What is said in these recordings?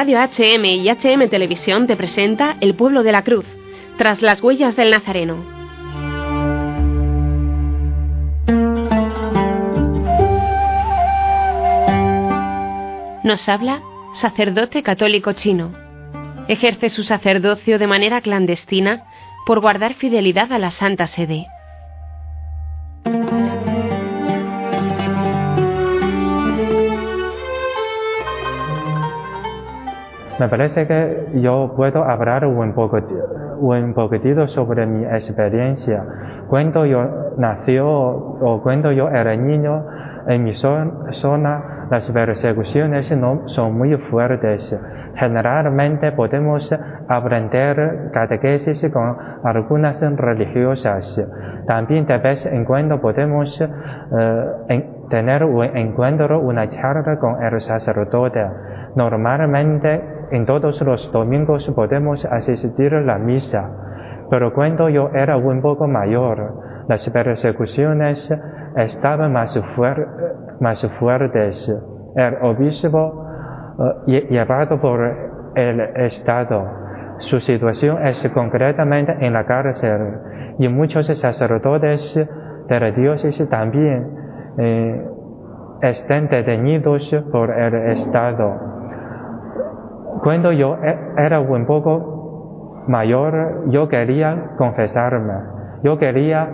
Radio HM y HM Televisión te presenta El pueblo de la cruz, tras las huellas del Nazareno. Nos habla sacerdote católico chino. Ejerce su sacerdocio de manera clandestina por guardar fidelidad a la Santa Sede. Me parece que yo puedo hablar un, poco, un poquitito sobre mi experiencia. Cuando yo nació o cuando yo era niño, en mi zona las persecuciones no son muy fuertes. Generalmente podemos aprender catequesis con algunas religiosas. También de vez en cuando podemos eh, tener un encuentro, una charla con el sacerdote. Normalmente en todos los domingos podemos asistir a la misa, pero cuando yo era un poco mayor, las persecuciones estaban más, fuertes. El obispo, eh, llevado por el Estado, su situación es concretamente en la cárcel y muchos sacerdotes de la diócesis también eh, están detenidos por el Estado. Cuando yo e, era un poco mayor, yo quería confesarme, yo quería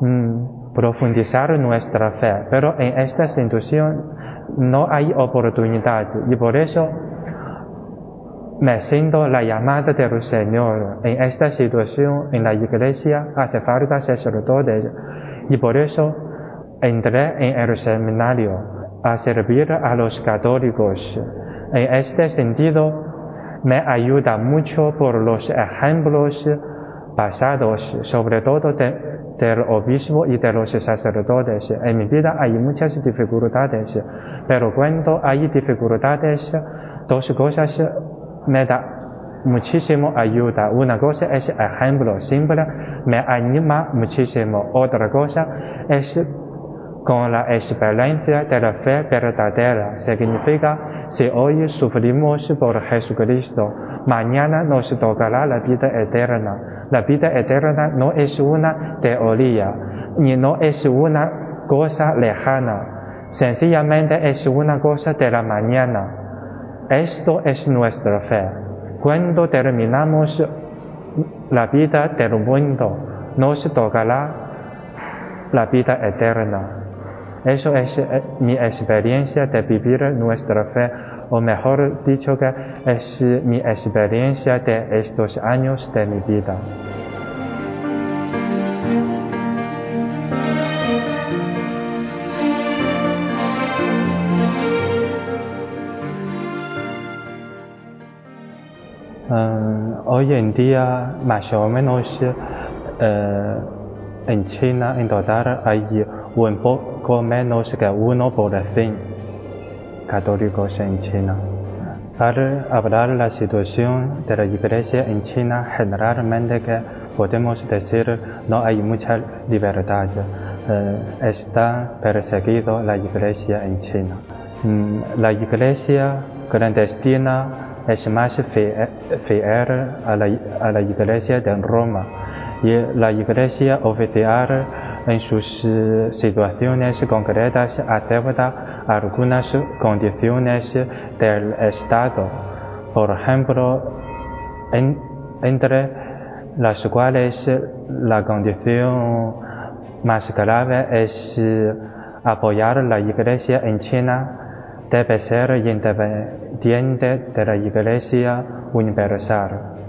mm, profundizar nuestra fe, pero en esta situación no hay oportunidad y por eso me siento la llamada del Señor. En esta situación, en la iglesia, hace falta sacerdotes y por eso entré en el seminario a servir a los católicos. En este sentido, me ayuda mucho por los ejemplos pasados, sobre todo del obispo y de los sacerdotes. En mi vida hay muchas dificultades, pero cuando hay dificultades, dos cosas me da muchísimo ayuda. Una cosa es ejemplo simple, me anima muchísimo. Otra cosa es con la experiencia de la fe verdadera. Significa, si hoy sufrimos por Jesucristo, mañana nos tocará la vida eterna. La vida eterna no es una teoría, ni no es una cosa lejana. Sencillamente es una cosa de la mañana. Esto es nuestra fe. Cuando terminamos la vida del mundo, nos tocará la vida eterna. Eso es eh, mi experiencia de vivir nuestra fe, o mejor dicho que es mi experiencia de estos años de mi vida. Ah, hoy en día, más o menos, eh, en China en total hay un poco menos que uno por cien católicos en China. Para hablar la situación de la iglesia en China, generalmente que podemos decir no hay mucha libertad. Eh, está perseguido la iglesia en China. Mm, la iglesia clandestina es más fiel a la, a la iglesia de Roma y la iglesia oficial en sus eh, situaciones concretas acepta algunas condiciones del Estado, por ejemplo, entre las cuales la condición más grave es eh, apoyar la Iglesia en China debe ser independiente de la Iglesia universal.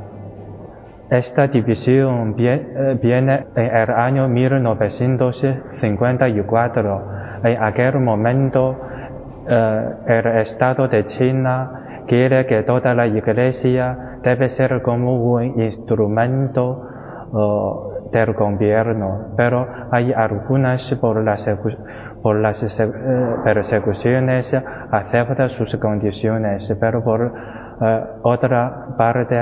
Esta división eh, viene en el año 1954. En aquel momento, eh, el Estado de China quiere que toda la iglesia debe ser como un instrumento eh, del gobierno, pero hay algunas por las, por las persecuciones aceptan sus condiciones, pero por eh, otra parte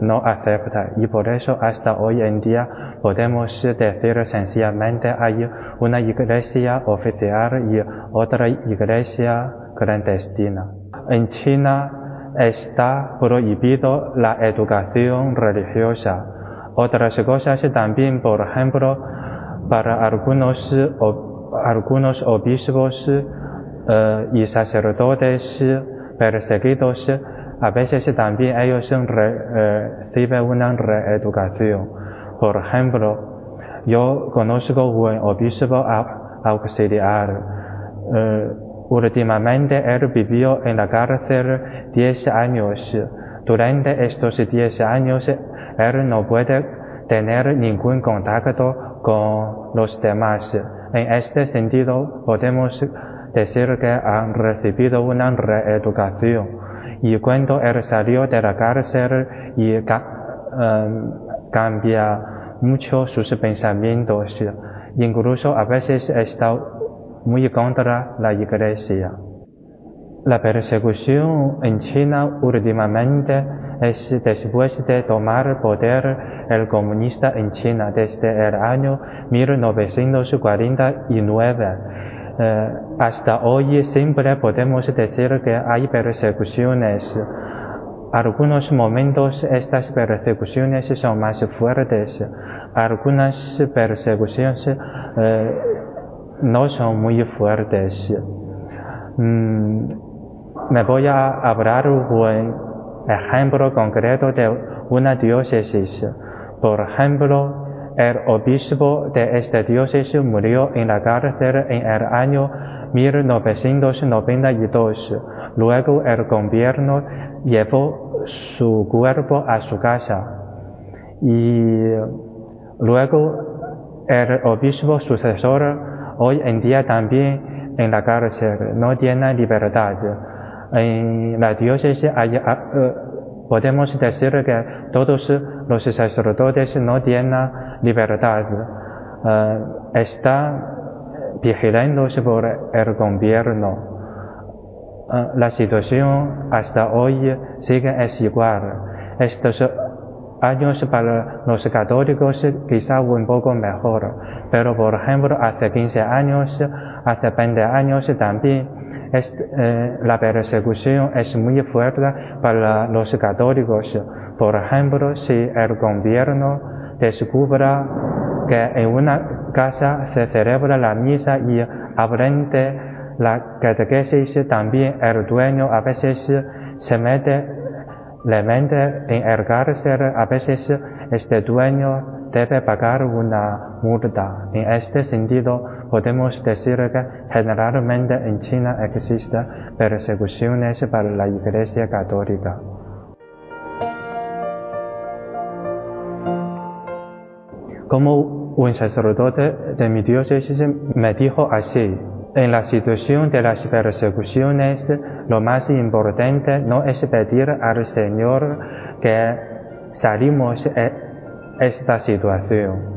no acepta y por eso hasta hoy en día podemos decir sencillamente hay una iglesia oficial y otra iglesia clandestina. en China está prohibido la educación religiosa. Otras cosas también, por ejemplo, para algunos, algunos obispos eh, y sacerdotes perseguidos, a veces también ellos eh, reciben una reeducación. Por ejemplo, yo conozco un obispo auxiliar. Eh, últimamente él vivió en la cárcel 10 años. Durante estos 10 años él no puede tener ningún contacto con los demás. En este sentido, podemos decir que han recibido una reeducación. Y cuando él salió de la cárcel y em, cambia mucho sus pensamientos, incluso a veces está muy contra la iglesia. La persecución en China últimamente es después de tomar poder el comunista en China desde el año 1949. Eh, hasta hoy siempre podemos decir que hay persecuciones. Algunos momentos estas persecuciones son más fuertes. Algunas persecuciones eh, no son muy fuertes. Mm, me voy a hablar un ejemplo concreto de una diócesis. Por ejemplo, el obispo de esta diócesis murió en la cárcel en el año 1992. Luego el gobierno llevó su cuerpo a su casa. Y luego el obispo sucesor hoy en día también en la cárcel no tiene libertad. En la diócesis hay, ah, eh, podemos decir que todos los sacerdotes no tienen libertad. Uh, está vigilándose por el gobierno. Uh, la situación hasta hoy sigue es igual. Estos años para los católicos quizá un poco mejor, pero por ejemplo hace 15 años, hace 20 años también eh, la persecución es muy fuerte para los católicos. Por ejemplo, si el gobierno descubra que en una casa se celebra la misa y aprende la catequesis, también el dueño a veces se mete, le mete en el cárcel, a veces este dueño debe pagar una multa. En este sentido, podemos decir que generalmente en China existen persecuciones para la Iglesia Católica. Como un sacerdote de mi diócesis me dijo así, en la situación de las persecuciones, lo más importante no es pedir al Señor que salimos de esta situación.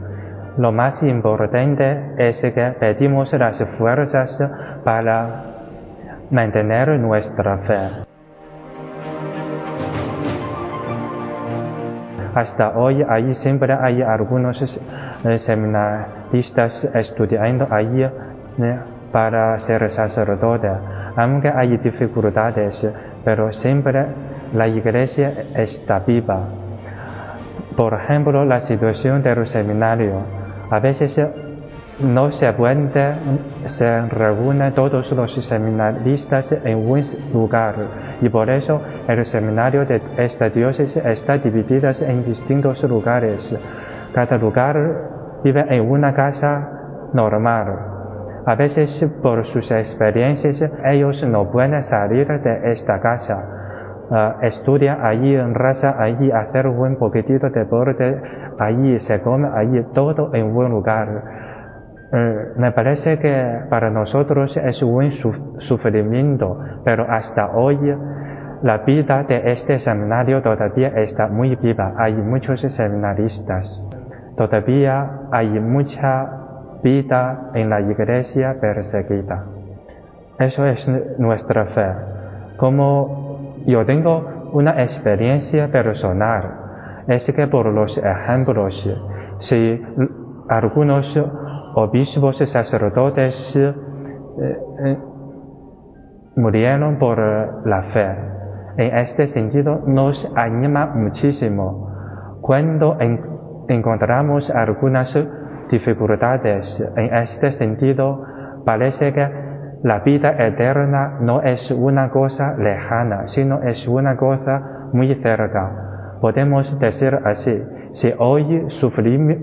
Lo más importante es que pedimos las fuerzas para mantener nuestra fe. Hasta hoy ahí siempre hay algunos eh, seminaristas estudiando ahí eh, para ser sacerdote. Aunque hay dificultades, pero siempre la iglesia está viva. Por ejemplo, la situación del seminario. A veces no se puede, se reúnen todos los seminaristas en un lugar y por eso el seminario de esta diócesis está dividido en distintos lugares. Cada lugar vive en una casa normal. A veces por sus experiencias ellos no pueden salir de esta casa. Uh, estudia allí, raza allí, hacer un poquitito de deporte allí, se come allí, todo en un lugar. Eh, me parece que para nosotros es un sufrimiento, pero hasta hoy la vida de este seminario todavía está muy viva. Hay muchos seminaristas. Todavía hay mucha vida en la iglesia perseguida. Eso es nuestra fe. Como yo tengo una experiencia personal, es que por los ejemplos, si algunos obispos y sacerdotes eh, eh, murieron por la fe. En este sentido nos anima muchísimo. Cuando encontramos algunas dificultades en este sentido, parece que la vida eterna no es una cosa lejana, sino es una cosa muy cerca. Podemos decir así, si hoy sufrimos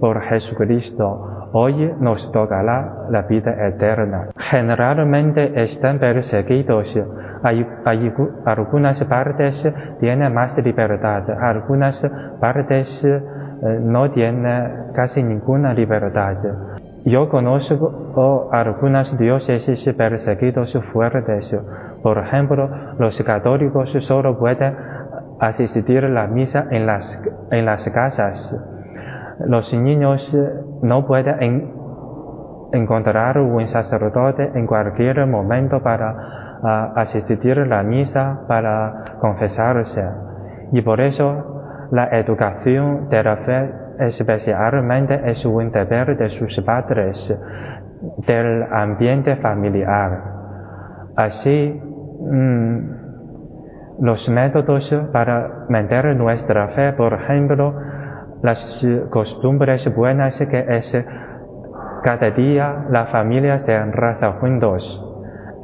por Jesucristo, hoy nos tocará la vida eterna. Generalmente están perseguidos. Hay, algunas partes tienen más libertad, algunas partes eh, no tienen casi ninguna libertad. Yo conozco algunas diócesis perseguidos fuertes. Por ejemplo, los católicos solo pueden asistir a la misa en las, en las casas. Los niños no pueden encontrar un sacerdote en cualquier momento para asistir a la misa, para confesarse. Y por eso la educación de la fe especialmente es un deber de sus padres, del ambiente familiar. Así, mm, los métodos para mantener nuestra fe, por ejemplo, las costumbres buenas que es cada día la familia se reza juntos.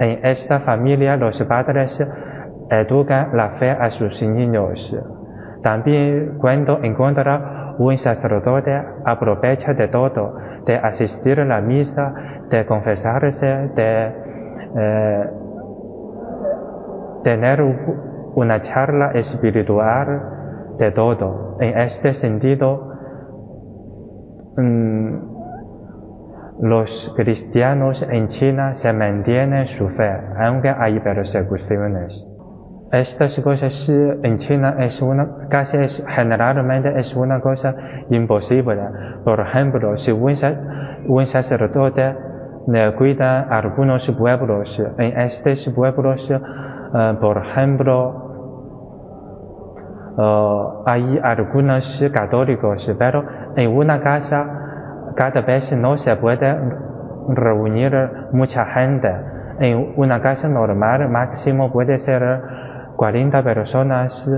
En esta familia los padres educan la fe a sus niños. También cuando encuentra un sacerdote aprovecha de todo, de asistir a la misa, de confesarse, de eh, tener una charla espiritual, de todo. En este sentido, mm, los cristianos en China se mantienen su fe, aunque hay persecuciones. Estas cosas en China es una, casi es, generalmente es una cosa imposible. Por ejemplo, si un, sacerdote le cuida algunos pueblos, en estos pueblos, eh, por ejemplo, eh, hay algunos católicos, pero en una casa cada vez no se puede reunir mucha gente. En una casa normal máximo puede ser 40 personas,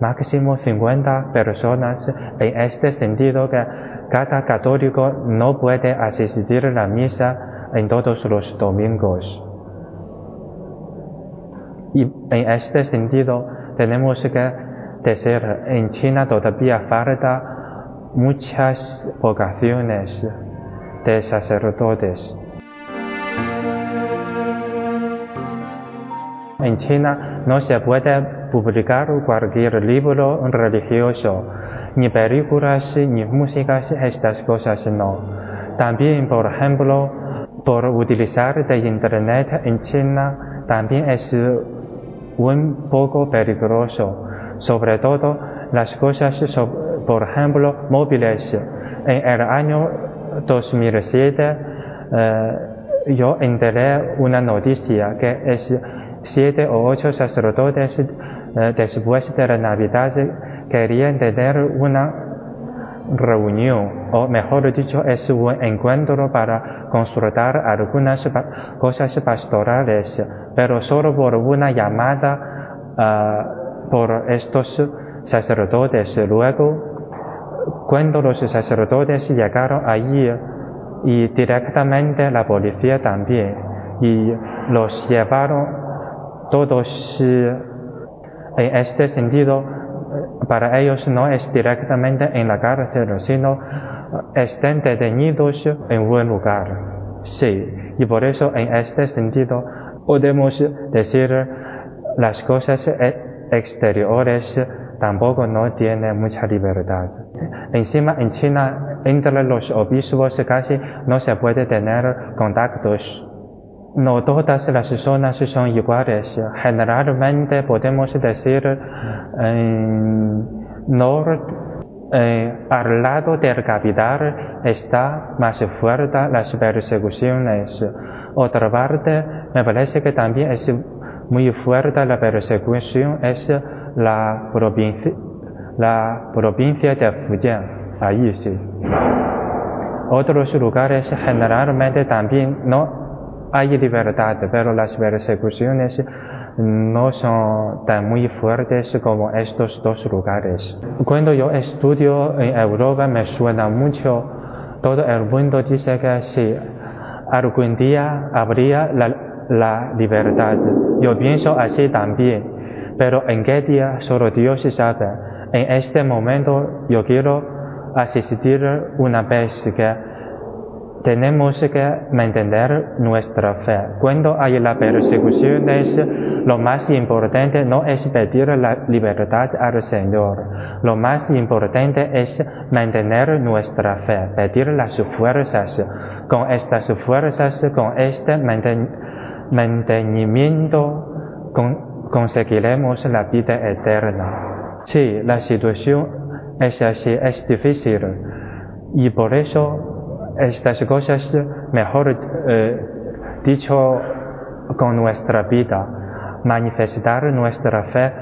máximo 50 personas, en este sentido que cada católico no puede asistir a la misa en todos los domingos. Y en este sentido tenemos que en China todavía falta muchas vocaciones de sacerdotes. En China no se puede publicar cualquier libro religioso, ni películas, ni músicas, estas cosas no. También, por ejemplo, por utilizar de Internet en China también es un poco peligroso. Sobre todo las cosas, por ejemplo, móviles. En el año 2007 eh, yo enteré una noticia que es siete o ocho sacerdotes eh, después de la Navidad querían tener una reunión, o mejor dicho, es un encuentro para consultar algunas cosas pastorales, pero solo por una llamada ah, por estos sacerdotes. Luego, cuando los sacerdotes llegaron allí, y directamente la policía también, y los llevaron todos en este sentido, para ellos no es directamente en la cárcel, sino eh, estén detenidos en un lugar. Sí, y por eso en este sentido podemos decir las cosas e-, exteriores tampoco no tienen mucha libertad. Encima en China entre los obispos casi no se puede tener contactos no todas las zonas son iguales. Generalmente podemos decir en norte, al lado del capital está más fuerte las persecuciones. Otra parte, me parece que también es muy fuerte la persecución, es la provincia, la provincia de Fujian, ahí sí. Otros lugares generalmente también no hay libertad, pero las persecuciones no son tan muy fuertes como estos dos lugares. Cuando yo estudio en Europa me suena mucho, todo el mundo dice que si algún día habría la, la libertad. Yo pienso así también, pero en qué día solo Dios sabe. En este momento yo quiero asistir una vez que tenemos que mantener nuestra fe. Cuando hay la persecución, es lo más importante no es pedir la libertad al Señor. Lo más importante es mantener nuestra fe, pedir las fuerzas. Con estas fuerzas, con este mantenimiento, conseguiremos la vida eterna. Sí, la situación es así, es difícil. Y por eso estas cosas, mejor eh, dicho, con nuestra vida, manifestar nuestra fe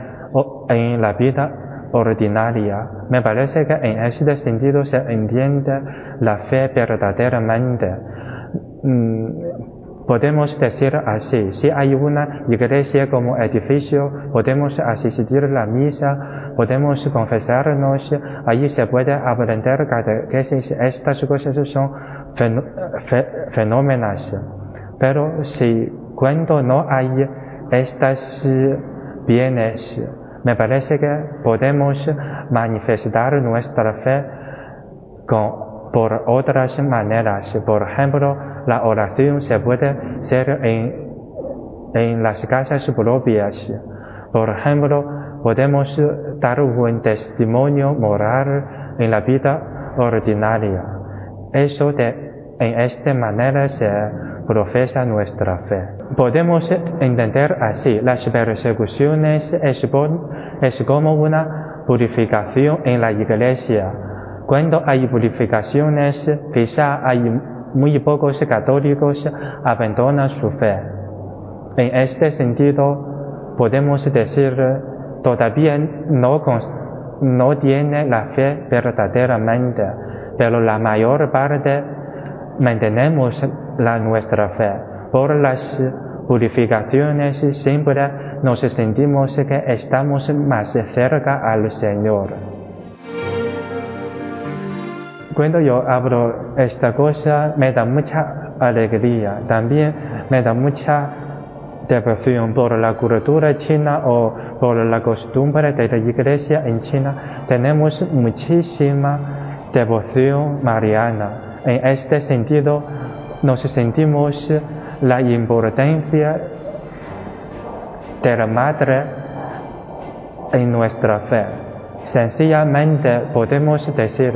en la vida ordinaria. Me parece que en este sentido se entiende la fe verdaderamente. Mm, Podemos decir así, si hay una iglesia como edificio, podemos asistir a la misa, podemos confesarnos, allí se puede aprender que estas cosas son fenómenos. Pero si cuando no hay estas bienes, me parece que podemos manifestar nuestra fe por otras maneras. Por ejemplo, la oración se puede hacer en, en las casas propias. Por ejemplo, podemos dar un testimonio moral en la vida ordinaria. Eso de, en esta manera se profesa nuestra fe. Podemos entender así, las persecuciones es, es como una purificación en la iglesia. Cuando hay purificaciones, quizá hay muy pocos católicos abandonan su fe. En este sentido, podemos decir, todavía no, no tiene la fe verdaderamente, pero la mayor parte mantenemos la nuestra fe. Por las purificaciones siempre nos sentimos que estamos más cerca al Señor. Cuando yo abro esta cosa me da mucha alegría, también me da mucha devoción por la cultura china o por la costumbre de la iglesia en China. Tenemos muchísima devoción mariana. En este sentido, nos sentimos la importancia de la madre en nuestra fe. Sencillamente podemos decir,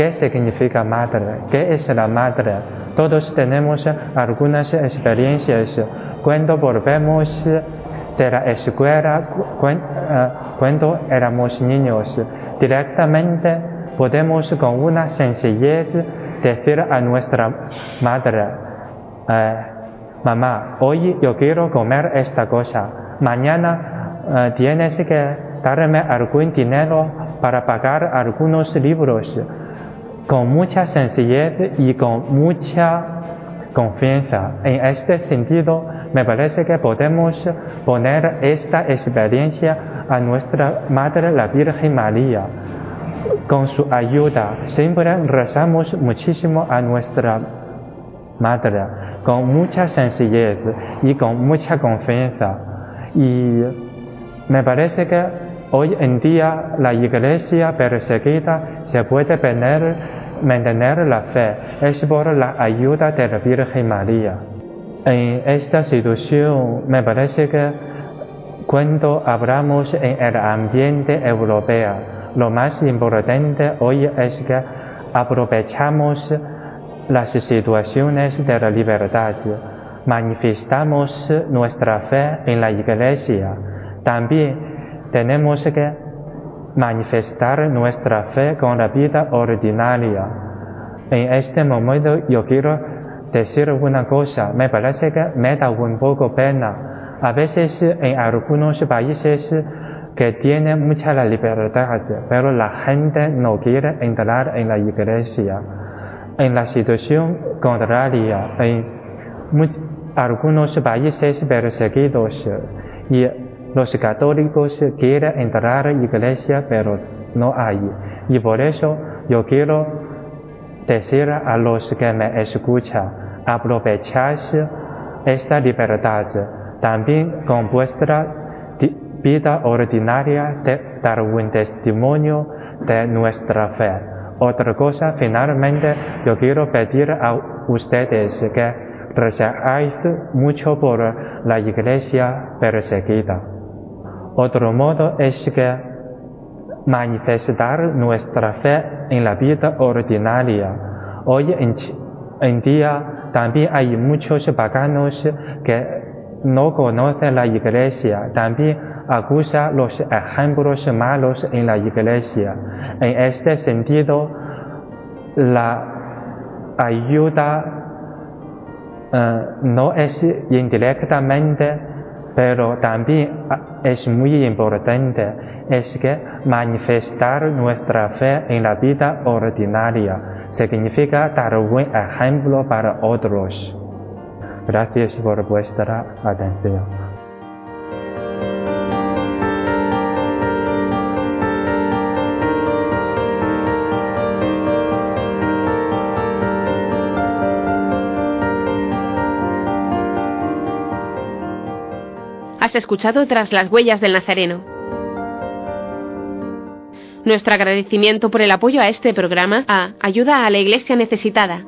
¿Qué significa madre? ¿Qué es la madre? Todos tenemos algunas experiencias. Cuando volvemos de la escuela, eh, cuando éramos niños, directamente podemos con una sencillez decir a nuestra madre, eh, mamá, hoy yo quiero comer esta cosa, mañana eh, tienes que darme algún dinero para pagar algunos libros con mucha sencillez y con mucha confianza. En este sentido, me parece que podemos poner esta experiencia a nuestra Madre la Virgen María. Con su ayuda, siempre rezamos muchísimo a nuestra Madre, con mucha sencillez y con mucha confianza. Y me parece que hoy en día la iglesia perseguida se puede tener mantener la fe es por la ayuda de la Virgen María. En esta situación me parece que cuando hablamos en el ambiente europeo, lo más importante hoy es que aprovechamos las situaciones de la libertad, manifestamos nuestra fe en la iglesia. También tenemos que manifestar nuestra fe con la vida ordinaria. En este momento yo quiero decir una cosa, me parece que me da un poco pena. A veces en algunos países que tienen mucha libertad, pero la gente no quiere entrar en la iglesia. En la situación contraria, en algunos países perseguidos y los católicos quieren entrar a la iglesia, pero no hay. Y por eso yo quiero decir a los que me escuchan, aprovechad esta libertad también con vuestra vida ordinaria de dar un testimonio de nuestra fe. Otra cosa, finalmente, yo quiero pedir a ustedes que rezáis mucho por la iglesia perseguida. Otro modo es que manifestar nuestra fe en la vida ordinaria. Hoy en, día también hay muchos paganos que no conocen la iglesia. También acusa los ejemplos malos en la iglesia. En este sentido, la ayuda eh, no es indirectamente, pero también es muy importante, es que manifestar nuestra fe en la vida ordinaria significa dar un ejemplo para otros. Gracias por vuestra atención. Has escuchado tras las huellas del Nazareno. Nuestro agradecimiento por el apoyo a este programa a Ayuda a la Iglesia Necesitada